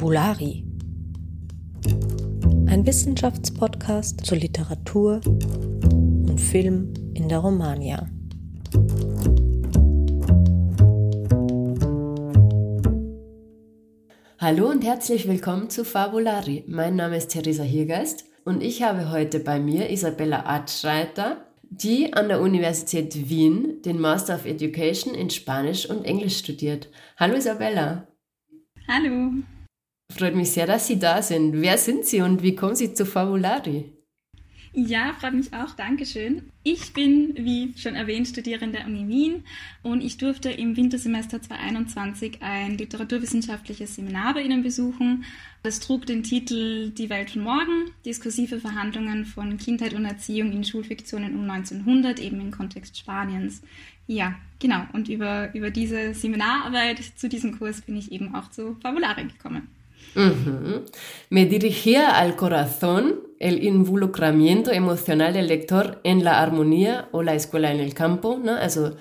Fabulari. Ein Wissenschaftspodcast zur Literatur und Film in der Romania. Hallo und herzlich willkommen zu Fabulari. Mein Name ist Theresa Hiergeist und ich habe heute bei mir Isabella Artschreiter, die an der Universität Wien den Master of Education in Spanisch und Englisch studiert. Hallo Isabella. Hallo. Freut mich sehr, dass Sie da sind. Wer sind Sie und wie kommen Sie zu Fabulari? Ja, freut mich auch. Dankeschön. Ich bin, wie schon erwähnt, Studierende der Uni Wien und ich durfte im Wintersemester 2021 ein literaturwissenschaftliches Seminar bei Ihnen besuchen. Das trug den Titel Die Welt von morgen, diskursive Verhandlungen von Kindheit und Erziehung in Schulfiktionen um 1900, eben im Kontext Spaniens. Ja, genau. Und über, über diese Seminararbeit zu diesem Kurs bin ich eben auch zu Fabulare gekommen. Me dirigía al corazón el involucramiento emocional del lector en la armonía o la escuela en el campo. Ne? Also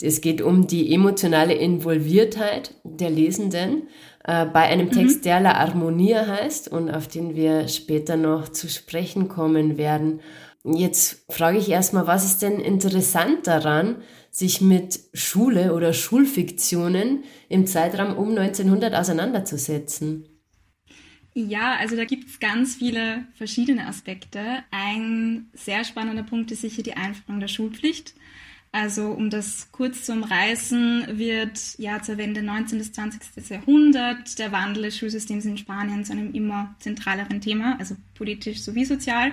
es geht um die emotionale Involviertheit der Lesenden äh, bei einem Text, mhm. der La Armonia heißt und auf den wir später noch zu sprechen kommen werden. Jetzt frage ich erstmal, was ist denn interessant daran, sich mit Schule oder Schulfiktionen im Zeitraum um 1900 auseinanderzusetzen? Ja, also da gibt es ganz viele verschiedene Aspekte. Ein sehr spannender Punkt ist sicher die Einführung der Schulpflicht. Also um das kurz zu umreißen, wird ja zur Wende 19. bis 20. Jahrhundert der Wandel des Schulsystems in Spanien zu einem immer zentraleren Thema, also politisch sowie sozial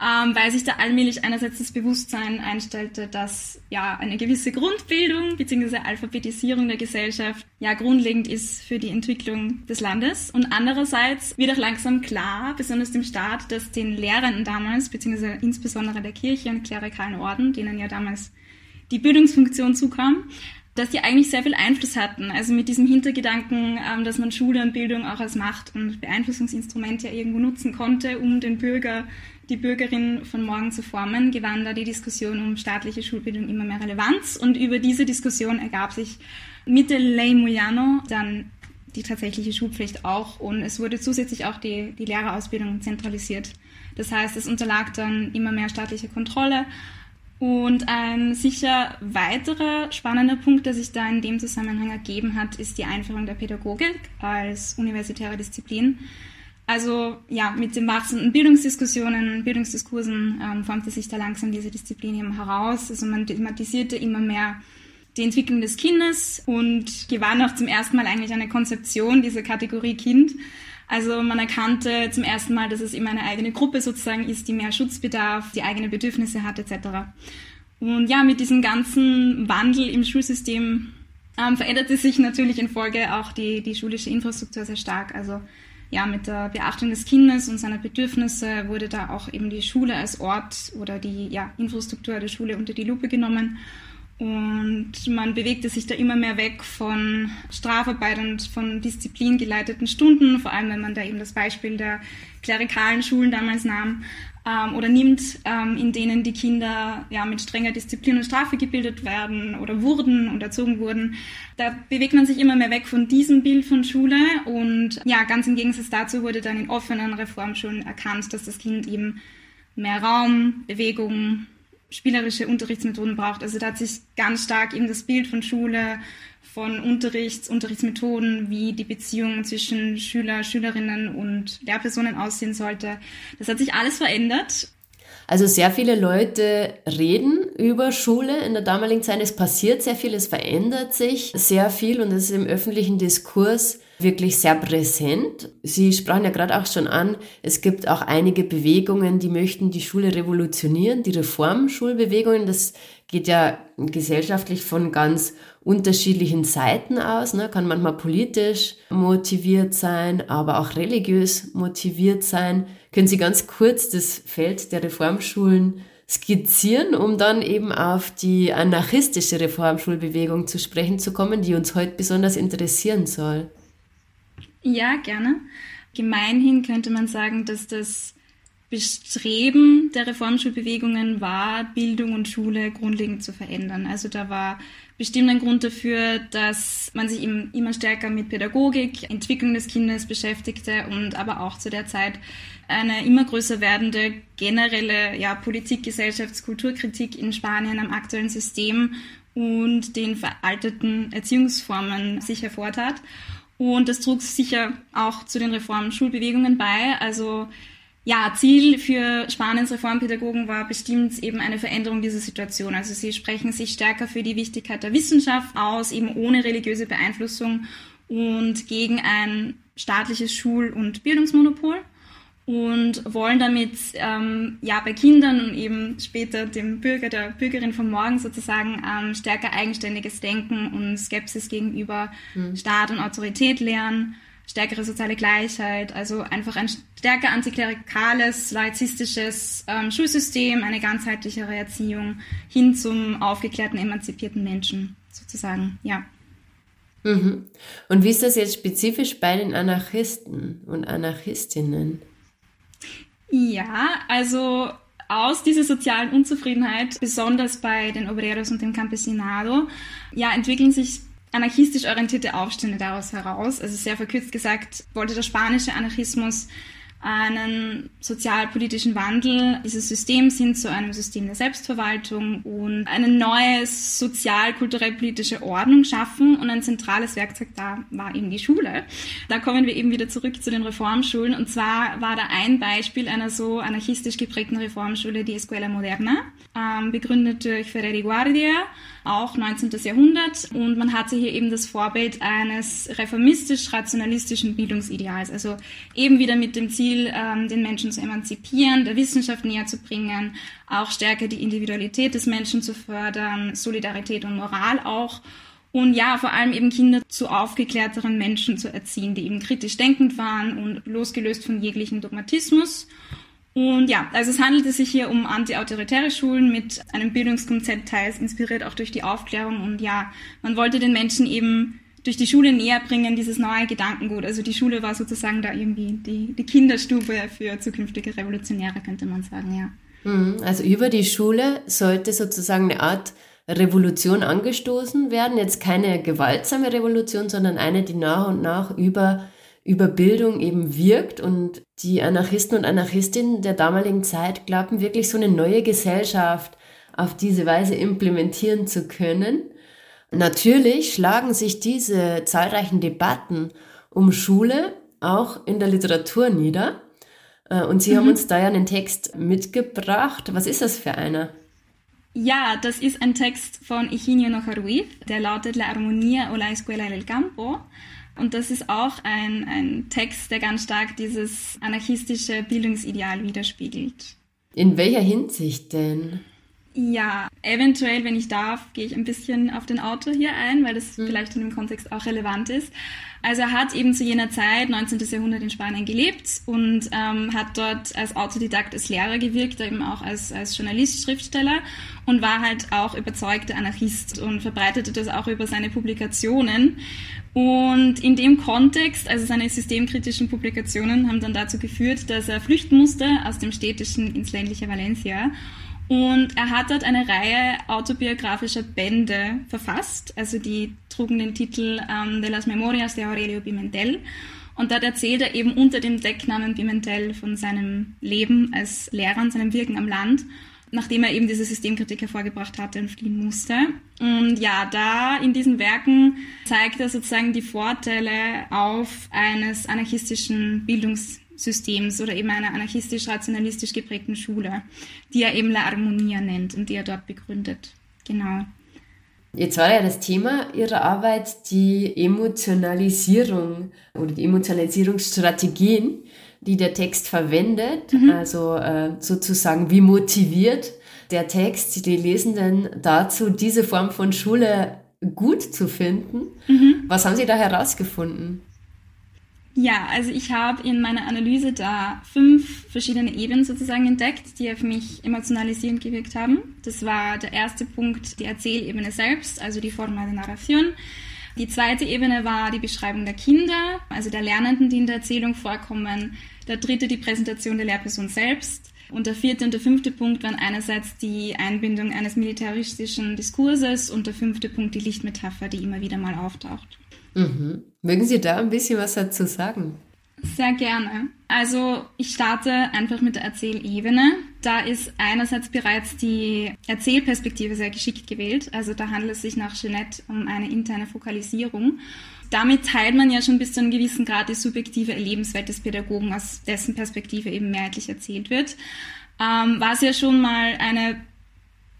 ähm, weil sich da allmählich einerseits das Bewusstsein einstellte, dass ja eine gewisse Grundbildung bzw. Alphabetisierung der Gesellschaft ja grundlegend ist für die Entwicklung des Landes und andererseits wird auch langsam klar, besonders dem Staat, dass den Lehrenden damals bzw. insbesondere der Kirche und klerikalen Orden, denen ja damals die Bildungsfunktion zukam, dass die eigentlich sehr viel Einfluss hatten. Also mit diesem Hintergedanken, ähm, dass man Schule und Bildung auch als Macht- und Beeinflussungsinstrument ja irgendwo nutzen konnte, um den Bürger die Bürgerin von morgen zu formen, gewann da die Diskussion um staatliche Schulbildung immer mehr Relevanz. Und über diese Diskussion ergab sich mit der Ley Moyano dann die tatsächliche Schulpflicht auch. Und es wurde zusätzlich auch die, die Lehrerausbildung zentralisiert. Das heißt, es unterlag dann immer mehr staatlicher Kontrolle. Und ein sicher weiterer spannender Punkt, der sich da in dem Zusammenhang ergeben hat, ist die Einführung der Pädagogik als universitäre Disziplin. Also ja, mit den wachsenden Bildungsdiskussionen, Bildungsdiskursen ähm, formte sich da langsam diese Disziplin eben heraus. Also man thematisierte immer mehr die Entwicklung des Kindes und gewann auch zum ersten Mal eigentlich eine Konzeption dieser Kategorie Kind. Also man erkannte zum ersten Mal, dass es immer eine eigene Gruppe sozusagen ist, die mehr Schutzbedarf, die eigene Bedürfnisse hat etc. Und ja, mit diesem ganzen Wandel im Schulsystem ähm, veränderte sich natürlich in Folge auch die, die schulische Infrastruktur sehr stark. Also ja, mit der Beachtung des Kindes und seiner Bedürfnisse wurde da auch eben die Schule als Ort oder die ja, Infrastruktur der Schule unter die Lupe genommen. Und man bewegte sich da immer mehr weg von Strafarbeit und von disziplingeleiteten Stunden, vor allem wenn man da eben das Beispiel der klerikalen Schulen damals nahm ähm, oder nimmt, ähm, in denen die Kinder ja mit strenger Disziplin und Strafe gebildet werden oder wurden und erzogen wurden. Da bewegt man sich immer mehr weg von diesem Bild von Schule und ja, ganz im Gegensatz dazu wurde dann in offenen Reformschulen erkannt, dass das Kind eben mehr Raum, Bewegung, spielerische Unterrichtsmethoden braucht. Also da hat sich ganz stark eben das Bild von Schule, von Unterrichts, Unterrichtsmethoden, wie die Beziehung zwischen Schüler, Schülerinnen und Lehrpersonen aussehen sollte. Das hat sich alles verändert. Also sehr viele Leute reden über Schule in der damaligen Zeit. Es passiert sehr viel, es verändert sich sehr viel und es ist im öffentlichen Diskurs wirklich sehr präsent. Sie sprachen ja gerade auch schon an, es gibt auch einige Bewegungen, die möchten die Schule revolutionieren, die Reformschulbewegungen. Das geht ja gesellschaftlich von ganz unterschiedlichen Seiten aus, ne? kann manchmal politisch motiviert sein, aber auch religiös motiviert sein. Können Sie ganz kurz das Feld der Reformschulen skizzieren, um dann eben auf die anarchistische Reformschulbewegung zu sprechen zu kommen, die uns heute besonders interessieren soll? Ja, gerne. Gemeinhin könnte man sagen, dass das Bestreben der Reformschulbewegungen war, Bildung und Schule grundlegend zu verändern. Also da war bestimmt ein Grund dafür, dass man sich eben immer stärker mit Pädagogik, Entwicklung des Kindes beschäftigte und aber auch zu der Zeit eine immer größer werdende generelle ja, Politik, Gesellschafts-, Kulturkritik in Spanien am aktuellen System und den veralteten Erziehungsformen sich hervortat. Und das trug sicher auch zu den Reformschulbewegungen bei. Also ja, Ziel für Spaniens Reformpädagogen war bestimmt eben eine Veränderung dieser Situation. Also sie sprechen sich stärker für die Wichtigkeit der Wissenschaft aus, eben ohne religiöse Beeinflussung und gegen ein staatliches Schul- und Bildungsmonopol und wollen damit ähm, ja bei Kindern und eben später dem Bürger, der Bürgerin von morgen sozusagen ähm, stärker eigenständiges Denken und Skepsis gegenüber mhm. Staat und Autorität lernen, stärkere soziale Gleichheit, also einfach ein stärker antiklerikales, laizistisches ähm, Schulsystem, eine ganzheitlichere Erziehung hin zum aufgeklärten, emanzipierten Menschen sozusagen, ja. Mhm. Und wie ist das jetzt spezifisch bei den Anarchisten und Anarchistinnen? Ja, also aus dieser sozialen Unzufriedenheit, besonders bei den Obreros und dem Campesinado, ja, entwickeln sich anarchistisch orientierte Aufstände daraus heraus. Also sehr verkürzt gesagt, wollte der spanische Anarchismus einen sozialpolitischen Wandel dieses Systems hin zu einem System der Selbstverwaltung und eine neue sozial-kulturell-politische Ordnung schaffen. Und ein zentrales Werkzeug da war eben die Schule. Da kommen wir eben wieder zurück zu den Reformschulen. Und zwar war da ein Beispiel einer so anarchistisch geprägten Reformschule die Escuela Moderna, ähm, begründet durch Ferreri Guardia auch 19. Jahrhundert. Und man hatte hier eben das Vorbild eines reformistisch-rationalistischen Bildungsideals. Also eben wieder mit dem Ziel, ähm, den Menschen zu emanzipieren, der Wissenschaft näher zu bringen, auch stärker die Individualität des Menschen zu fördern, Solidarität und Moral auch. Und ja, vor allem eben Kinder zu aufgeklärteren Menschen zu erziehen, die eben kritisch denkend waren und losgelöst von jeglichem Dogmatismus. Und ja, also es handelte sich hier um anti-autoritäre Schulen mit einem Bildungskonzept, teils inspiriert auch durch die Aufklärung. Und ja, man wollte den Menschen eben durch die Schule näher bringen, dieses neue Gedankengut. Also die Schule war sozusagen da irgendwie die, die Kinderstube für zukünftige Revolutionäre, könnte man sagen, ja. Mhm. Also über die Schule sollte sozusagen eine Art Revolution angestoßen werden. Jetzt keine gewaltsame Revolution, sondern eine, die nach und nach über über Bildung eben wirkt und die Anarchisten und Anarchistinnen der damaligen Zeit glaubten wirklich so eine neue Gesellschaft auf diese Weise implementieren zu können. Natürlich schlagen sich diese zahlreichen Debatten um Schule auch in der Literatur nieder. Äh, und Sie mhm. haben uns da ja einen Text mitgebracht. Was ist das für einer? Ja, das ist ein Text von Higinio Nojaruiz, der lautet La Armonía o la Escuela del Campo. Und das ist auch ein, ein Text, der ganz stark dieses anarchistische Bildungsideal widerspiegelt. In welcher Hinsicht denn? Ja, eventuell, wenn ich darf, gehe ich ein bisschen auf den Autor hier ein, weil das hm. vielleicht in dem Kontext auch relevant ist. Also er hat eben zu jener Zeit, 19. Jahrhundert in Spanien gelebt und ähm, hat dort als Autodidakt, als Lehrer gewirkt, eben auch als, als Journalist, Schriftsteller und war halt auch überzeugter Anarchist und verbreitete das auch über seine Publikationen. Und in dem Kontext, also seine systemkritischen Publikationen haben dann dazu geführt, dass er flüchten musste aus dem städtischen ins ländliche Valencia. Und er hat dort eine Reihe autobiografischer Bände verfasst, also die trugen den Titel ähm, De las Memorias de Aurelio Pimentel. Und dort erzählt er eben unter dem Decknamen Pimentel von seinem Leben als Lehrer und seinem Wirken am Land nachdem er eben diese Systemkritik hervorgebracht hatte und fliehen musste. Und ja, da in diesen Werken zeigt er sozusagen die Vorteile auf eines anarchistischen Bildungssystems oder eben einer anarchistisch-rationalistisch geprägten Schule, die er eben La Armonia nennt und die er dort begründet. Genau. Jetzt war ja das Thema Ihrer Arbeit die Emotionalisierung oder die Emotionalisierungsstrategien die der Text verwendet, mhm. also äh, sozusagen wie motiviert der Text die Lesenden dazu, diese Form von Schule gut zu finden. Mhm. Was haben Sie da herausgefunden? Ja, also ich habe in meiner Analyse da fünf verschiedene Ebenen sozusagen entdeckt, die auf mich emotionalisierend gewirkt haben. Das war der erste Punkt, die Erzählebene selbst, also die Forma de Narration. Die zweite Ebene war die Beschreibung der Kinder, also der Lernenden, die in der Erzählung vorkommen. Der dritte die Präsentation der Lehrperson selbst. Und der vierte und der fünfte Punkt waren einerseits die Einbindung eines militaristischen Diskurses und der fünfte Punkt die Lichtmetapher, die immer wieder mal auftaucht. Mhm. Mögen Sie da ein bisschen was dazu sagen? Sehr gerne. Also ich starte einfach mit der Erzählebene. Da ist einerseits bereits die Erzählperspektive sehr geschickt gewählt. Also da handelt es sich nach Jeanette um eine interne Fokalisierung. Damit teilt man ja schon bis zu einem gewissen Grad die subjektive Erlebenswelt des Pädagogen, aus dessen Perspektive eben mehrheitlich erzählt wird. Ähm, was ja schon mal eine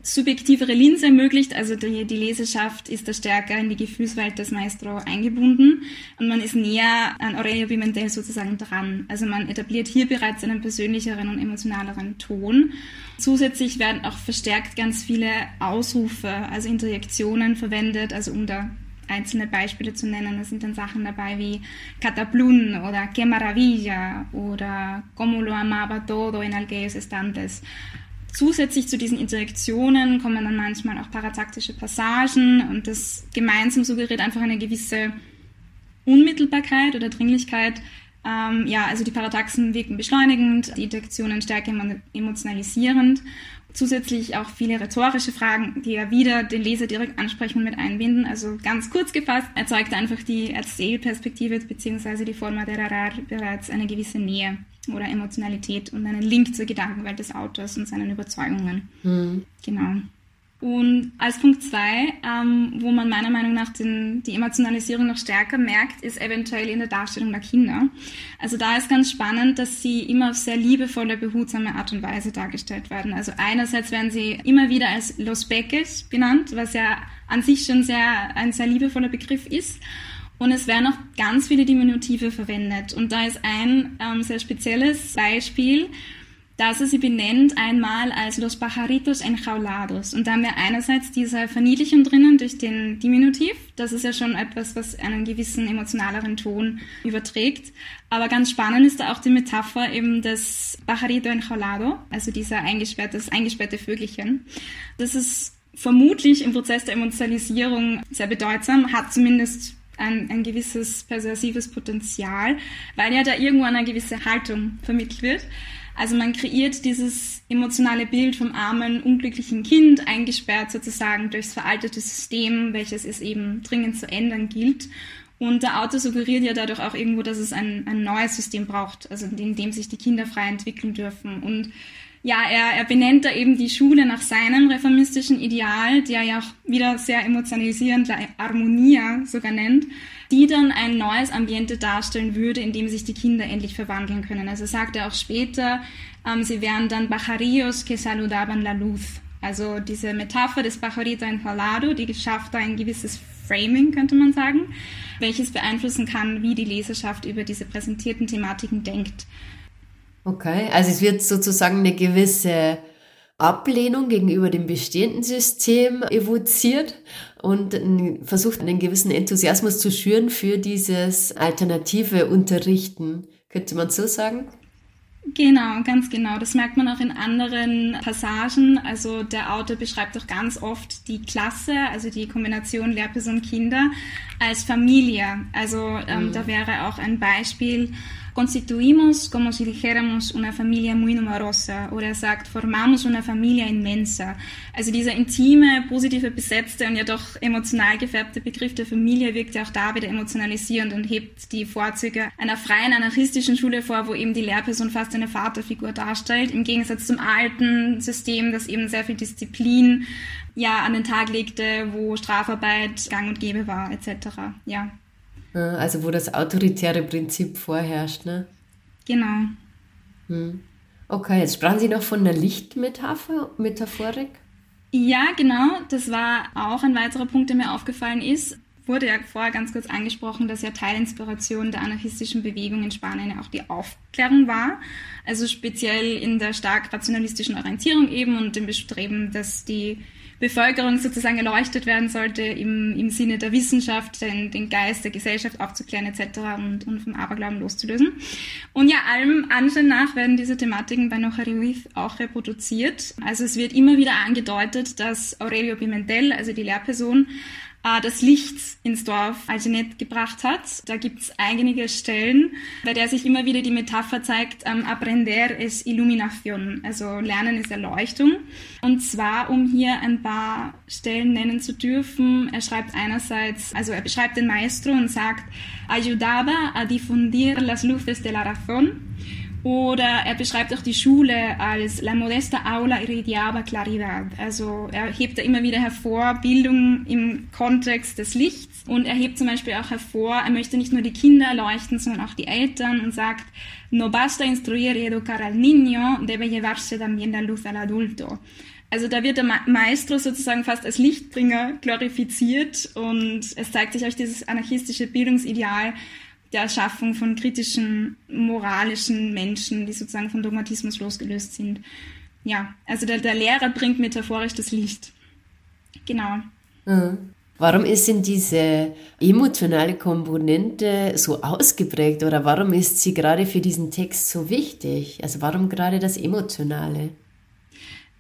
subjektivere Linse ermöglicht. Also die, die Leserschaft ist da stärker in die Gefühlswelt des Maestro eingebunden und man ist näher an Aurelio Pimentel sozusagen dran. Also man etabliert hier bereits einen persönlicheren und emotionaleren Ton. Zusätzlich werden auch verstärkt ganz viele Ausrufe, also Interjektionen verwendet, also um da einzelne Beispiele zu nennen. Da sind dann Sachen dabei wie Cataplun oder Que Maravilla oder Como lo amaba todo en aquellos estantes. Zusätzlich zu diesen Interaktionen kommen dann manchmal auch parataktische Passagen und das gemeinsam suggeriert einfach eine gewisse Unmittelbarkeit oder Dringlichkeit. Ähm, ja, also die Parataxen wirken beschleunigend, die Interaktionen stärker emotionalisierend. Zusätzlich auch viele rhetorische Fragen, die ja wieder den Leser direkt ansprechen und mit einbinden. Also ganz kurz gefasst erzeugt einfach die Erzählperspektive bzw. die Forma der Rarar bereits eine gewisse Nähe oder Emotionalität und einen Link zur Gedankenwelt des Autors und seinen Überzeugungen. Mhm. Genau. Und als Punkt zwei, ähm, wo man meiner Meinung nach den, die Emotionalisierung noch stärker merkt, ist eventuell in der Darstellung der Kinder. Also da ist ganz spannend, dass sie immer auf sehr liebevolle, behutsame Art und Weise dargestellt werden. Also einerseits werden sie immer wieder als Los Peques benannt, was ja an sich schon sehr, ein sehr liebevoller Begriff ist. Und es werden auch ganz viele Diminutive verwendet. Und da ist ein ähm, sehr spezielles Beispiel, dass er sie benennt einmal als Los Pajaritos Enjaulados. Und da haben wir einerseits diese Verniedlichung drinnen durch den Diminutiv. Das ist ja schon etwas, was einen gewissen emotionaleren Ton überträgt. Aber ganz spannend ist da auch die Metapher eben des Pajarito Enjaulado, also dieser eingesperrtes, eingesperrte Vögelchen. Das ist vermutlich im Prozess der Emotionalisierung sehr bedeutsam, hat zumindest ein, ein gewisses persuasives Potenzial, weil ja da irgendwo eine gewisse Haltung vermittelt wird. Also man kreiert dieses emotionale Bild vom armen, unglücklichen Kind, eingesperrt sozusagen durchs veraltete System, welches es eben dringend zu ändern gilt. Und der Autor suggeriert ja dadurch auch irgendwo, dass es ein, ein neues System braucht, also in dem sich die Kinder frei entwickeln dürfen. Und ja, er, er benennt da eben die Schule nach seinem reformistischen Ideal, der ja auch wieder sehr emotionalisierend Harmonia sogar nennt, die dann ein neues Ambiente darstellen würde, in dem sich die Kinder endlich verwandeln können. Also sagt er auch später, ähm, sie wären dann Bajarillos que saludaban la luz. Also diese Metapher des Bajarito Enjalado, die schafft da ein gewisses Framing, könnte man sagen, welches beeinflussen kann, wie die Leserschaft über diese präsentierten Thematiken denkt. Okay, also es wird sozusagen eine gewisse Ablehnung gegenüber dem bestehenden System evoziert und versucht einen gewissen Enthusiasmus zu schüren für dieses alternative Unterrichten. Könnte man so sagen? Genau, ganz genau. Das merkt man auch in anderen Passagen. Also der Autor beschreibt auch ganz oft die Klasse, also die Kombination Lehrperson-Kinder als Familie. Also ähm, mhm. da wäre auch ein Beispiel, constituimos como si dijéramos una familia muy numerosa oder er sagt, formamos una familia inmensa. Also dieser intime, positive, besetzte und ja doch emotional gefärbte Begriff der Familie wirkt ja auch da wieder emotionalisierend und hebt die Vorzüge einer freien anarchistischen Schule vor, wo eben die Lehrperson fast eine Vaterfigur darstellt, im Gegensatz zum alten System, das eben sehr viel Disziplin ja an den Tag legte, wo Strafarbeit gang und gäbe war, etc. Ja. Also wo das autoritäre Prinzip vorherrscht, ne? Genau. Hm. Okay, jetzt sprachen Sie noch von der Lichtmetapher, Metaphorik? Ja, genau. Das war auch ein weiterer Punkt, der mir aufgefallen ist. Wurde ja vorher ganz kurz angesprochen, dass ja Teilinspiration der anarchistischen Bewegung in Spanien ja auch die Aufklärung war. Also speziell in der stark rationalistischen Orientierung eben und dem Bestreben, dass die Bevölkerung sozusagen erleuchtet werden sollte im, im Sinne der Wissenschaft, den, den Geist der Gesellschaft aufzuklären etc. Und, und vom Aberglauben loszulösen. Und ja, allem Anschein nach werden diese Thematiken bei Nochariuith auch reproduziert. Also es wird immer wieder angedeutet, dass Aurelio Pimentel, also die Lehrperson, äh, das Licht ins Dorf Algenet gebracht hat. Da gibt es einige Stellen, bei der sich immer wieder die Metapher zeigt, ähm, aprender es illuminación, also Lernen ist Erleuchtung. Und zwar, um hier ein paar Stellen nennen zu dürfen, er schreibt einerseits, also er beschreibt den Maestro und sagt, ayudaba a difundir las luces de la razón oder er beschreibt auch die Schule als La modesta aula irradiaba claridad. Also er hebt da immer wieder hervor Bildung im Kontext des Lichts. Und er hebt zum Beispiel auch hervor, er möchte nicht nur die Kinder erleuchten, sondern auch die Eltern und sagt, no basta instruir y educar al niño, debe llevarse también la luz al adulto. Also da wird der Maestro sozusagen fast als Lichtbringer glorifiziert und es zeigt sich auch dieses anarchistische Bildungsideal, der Erschaffung von kritischen, moralischen Menschen, die sozusagen vom Dogmatismus losgelöst sind. Ja, also der, der Lehrer bringt metaphorisch das Licht. Genau. Mhm. Warum ist denn diese emotionale Komponente so ausgeprägt oder warum ist sie gerade für diesen Text so wichtig? Also warum gerade das Emotionale?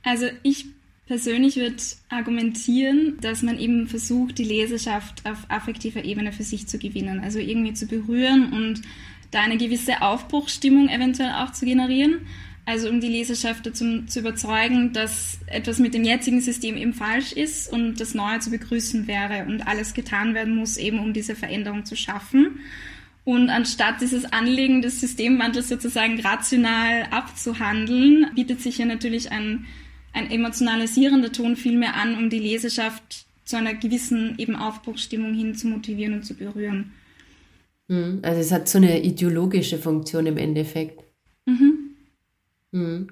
Also ich persönlich würde argumentieren, dass man eben versucht, die Leserschaft auf affektiver Ebene für sich zu gewinnen, also irgendwie zu berühren und da eine gewisse Aufbruchsstimmung eventuell auch zu generieren. Also um die Leserschaft dazu zu überzeugen, dass etwas mit dem jetzigen System eben falsch ist und das Neue zu begrüßen wäre und alles getan werden muss, eben um diese Veränderung zu schaffen. Und anstatt dieses Anliegen des Systemwandels sozusagen rational abzuhandeln, bietet sich ja natürlich ein ein emotionalisierender Ton vielmehr an, um die Leserschaft zu einer gewissen eben Aufbruchsstimmung hin zu motivieren und zu berühren. Hm, also es hat so eine ideologische Funktion im Endeffekt. Mhm. Mhm.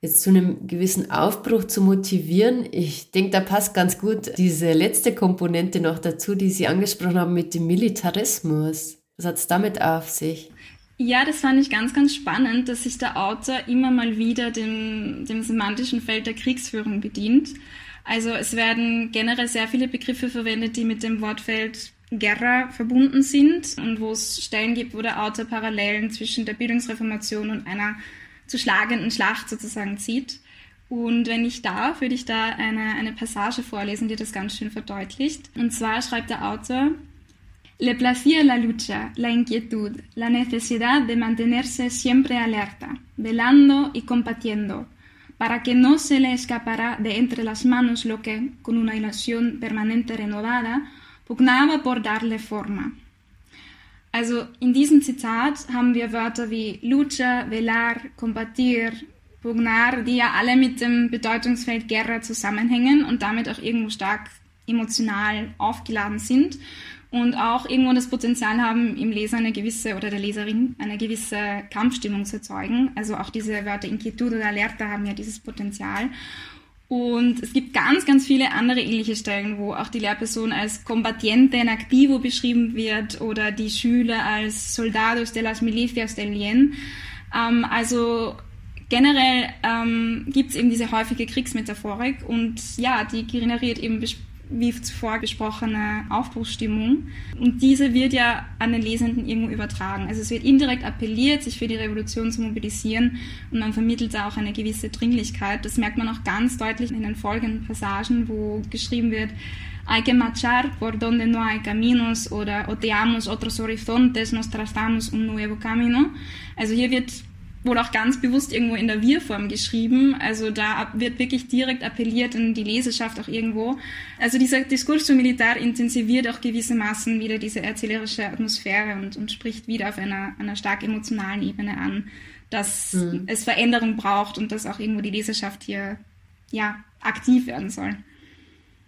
Jetzt zu einem gewissen Aufbruch zu motivieren, ich denke, da passt ganz gut diese letzte Komponente noch dazu, die Sie angesprochen haben mit dem Militarismus. Was hat es damit auf sich? Ja, das fand ich ganz, ganz spannend, dass sich der Autor immer mal wieder dem, dem semantischen Feld der Kriegsführung bedient. Also es werden generell sehr viele Begriffe verwendet, die mit dem Wortfeld Guerra verbunden sind und wo es Stellen gibt, wo der Autor Parallelen zwischen der Bildungsreformation und einer zu schlagenden Schlacht sozusagen zieht. Und wenn ich darf, würde ich da eine, eine Passage vorlesen, die das ganz schön verdeutlicht. Und zwar schreibt der Autor, Le placía la lucha, la inquietud, la necesidad de mantenerse siempre alerta, velando y combatiendo, para que no se le escapara de entre las manos lo que, con una ilusión permanente renovada, pugnaba por darle forma. Also in diesem Zitat haben wir Wörter wie lucha, velar, combatir, pugnar, die ja alle mit dem Bedeutungsfeld Guerra zusammenhängen und damit auch irgendwo stark emotional aufgeladen sind und auch irgendwo das Potenzial haben, im Leser eine gewisse oder der Leserin eine gewisse Kampfstimmung zu erzeugen. Also auch diese Wörter Inquietud oder Alerta haben ja dieses Potenzial. Und es gibt ganz, ganz viele andere ähnliche Stellen, wo auch die Lehrperson als Combatiente en Activo beschrieben wird oder die Schüler als Soldados de las Milicias del Bien. Ähm, also generell ähm, gibt es eben diese häufige Kriegsmetaphorik und ja, die generiert eben wie zuvor besprochene Aufbruchsstimmung. Und diese wird ja an den Lesenden irgendwo übertragen. Also es wird indirekt appelliert, sich für die Revolution zu mobilisieren und man vermittelt da auch eine gewisse Dringlichkeit. Das merkt man auch ganz deutlich in den folgenden Passagen, wo geschrieben wird, hay que marchar por donde no hay caminos oder oteamos otros horizontes, nos trazamos un nuevo camino. Also hier wird wohl auch ganz bewusst irgendwo in der Wir-Form geschrieben. Also da wird wirklich direkt appelliert an die Leserschaft auch irgendwo. Also dieser Diskurso Militar intensiviert auch gewissermaßen wieder diese erzählerische Atmosphäre und, und spricht wieder auf einer, einer stark emotionalen Ebene an, dass mhm. es Veränderung braucht und dass auch irgendwo die Leserschaft hier ja aktiv werden soll.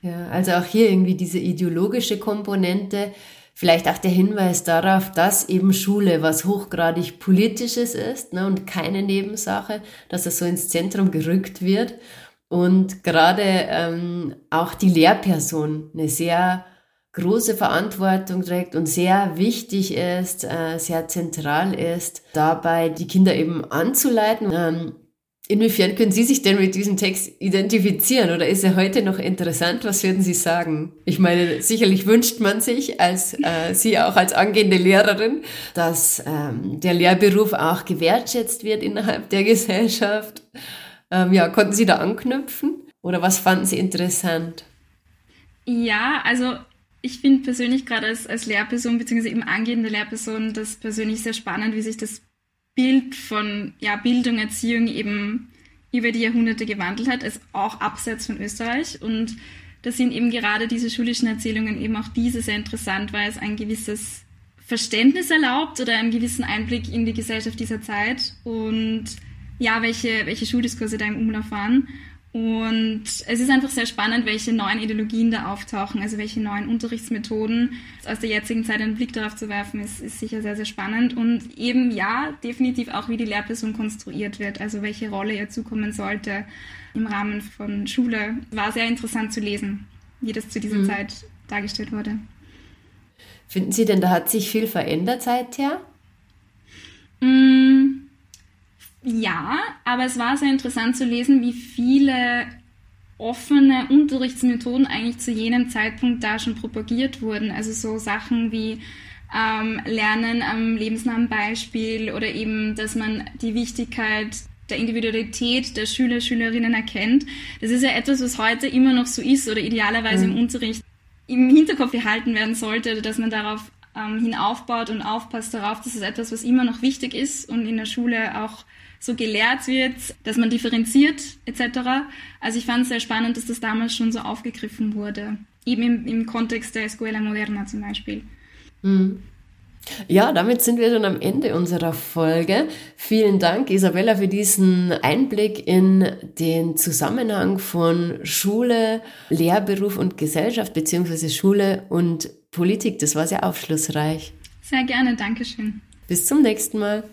Ja, also auch hier irgendwie diese ideologische Komponente Vielleicht auch der Hinweis darauf, dass eben Schule was hochgradig Politisches ist ne, und keine Nebensache, dass es so ins Zentrum gerückt wird. Und gerade ähm, auch die Lehrperson eine sehr große Verantwortung trägt und sehr wichtig ist, äh, sehr zentral ist, dabei die Kinder eben anzuleiten. Ähm, Inwiefern können Sie sich denn mit diesem Text identifizieren oder ist er heute noch interessant? Was würden Sie sagen? Ich meine, sicherlich wünscht man sich als äh, Sie auch als angehende Lehrerin, dass ähm, der Lehrberuf auch gewertschätzt wird innerhalb der Gesellschaft. Ähm, ja, konnten Sie da anknüpfen oder was fanden Sie interessant? Ja, also ich finde persönlich gerade als, als Lehrperson bzw. eben angehende Lehrperson das persönlich sehr spannend, wie sich das Bild von ja, Bildung, Erziehung eben über die Jahrhunderte gewandelt hat, also auch abseits von Österreich. Und da sind eben gerade diese schulischen Erzählungen eben auch diese sehr interessant, weil es ein gewisses Verständnis erlaubt oder einen gewissen Einblick in die Gesellschaft dieser Zeit und ja, welche, welche Schuldiskurse da im Umlauf waren. Und es ist einfach sehr spannend, welche neuen Ideologien da auftauchen, also welche neuen Unterrichtsmethoden. Aus der jetzigen Zeit einen Blick darauf zu werfen, ist, ist sicher sehr, sehr spannend. Und eben ja, definitiv auch, wie die Lehrperson konstruiert wird, also welche Rolle ihr zukommen sollte im Rahmen von Schule. War sehr interessant zu lesen, wie das zu dieser mhm. Zeit dargestellt wurde. Finden Sie denn, da hat sich viel verändert seither? Mm, ja, aber es war sehr interessant zu lesen, wie viele offene Unterrichtsmethoden eigentlich zu jenem Zeitpunkt da schon propagiert wurden. Also so Sachen wie ähm, Lernen am lebensnahen Beispiel oder eben, dass man die Wichtigkeit der Individualität der Schüler, Schülerinnen erkennt. Das ist ja etwas, was heute immer noch so ist oder idealerweise mhm. im Unterricht im Hinterkopf behalten werden sollte, dass man darauf ähm, hin aufbaut und aufpasst darauf, dass es etwas, was immer noch wichtig ist und in der Schule auch so gelehrt wird, dass man differenziert etc. Also ich fand es sehr spannend, dass das damals schon so aufgegriffen wurde. Eben im, im Kontext der Escuela Moderna zum Beispiel. Mhm. Ja, damit sind wir schon am Ende unserer Folge. Vielen Dank, Isabella, für diesen Einblick in den Zusammenhang von Schule, Lehrberuf und Gesellschaft, beziehungsweise Schule und Politik. Das war sehr aufschlussreich. Sehr gerne, Dankeschön. Bis zum nächsten Mal.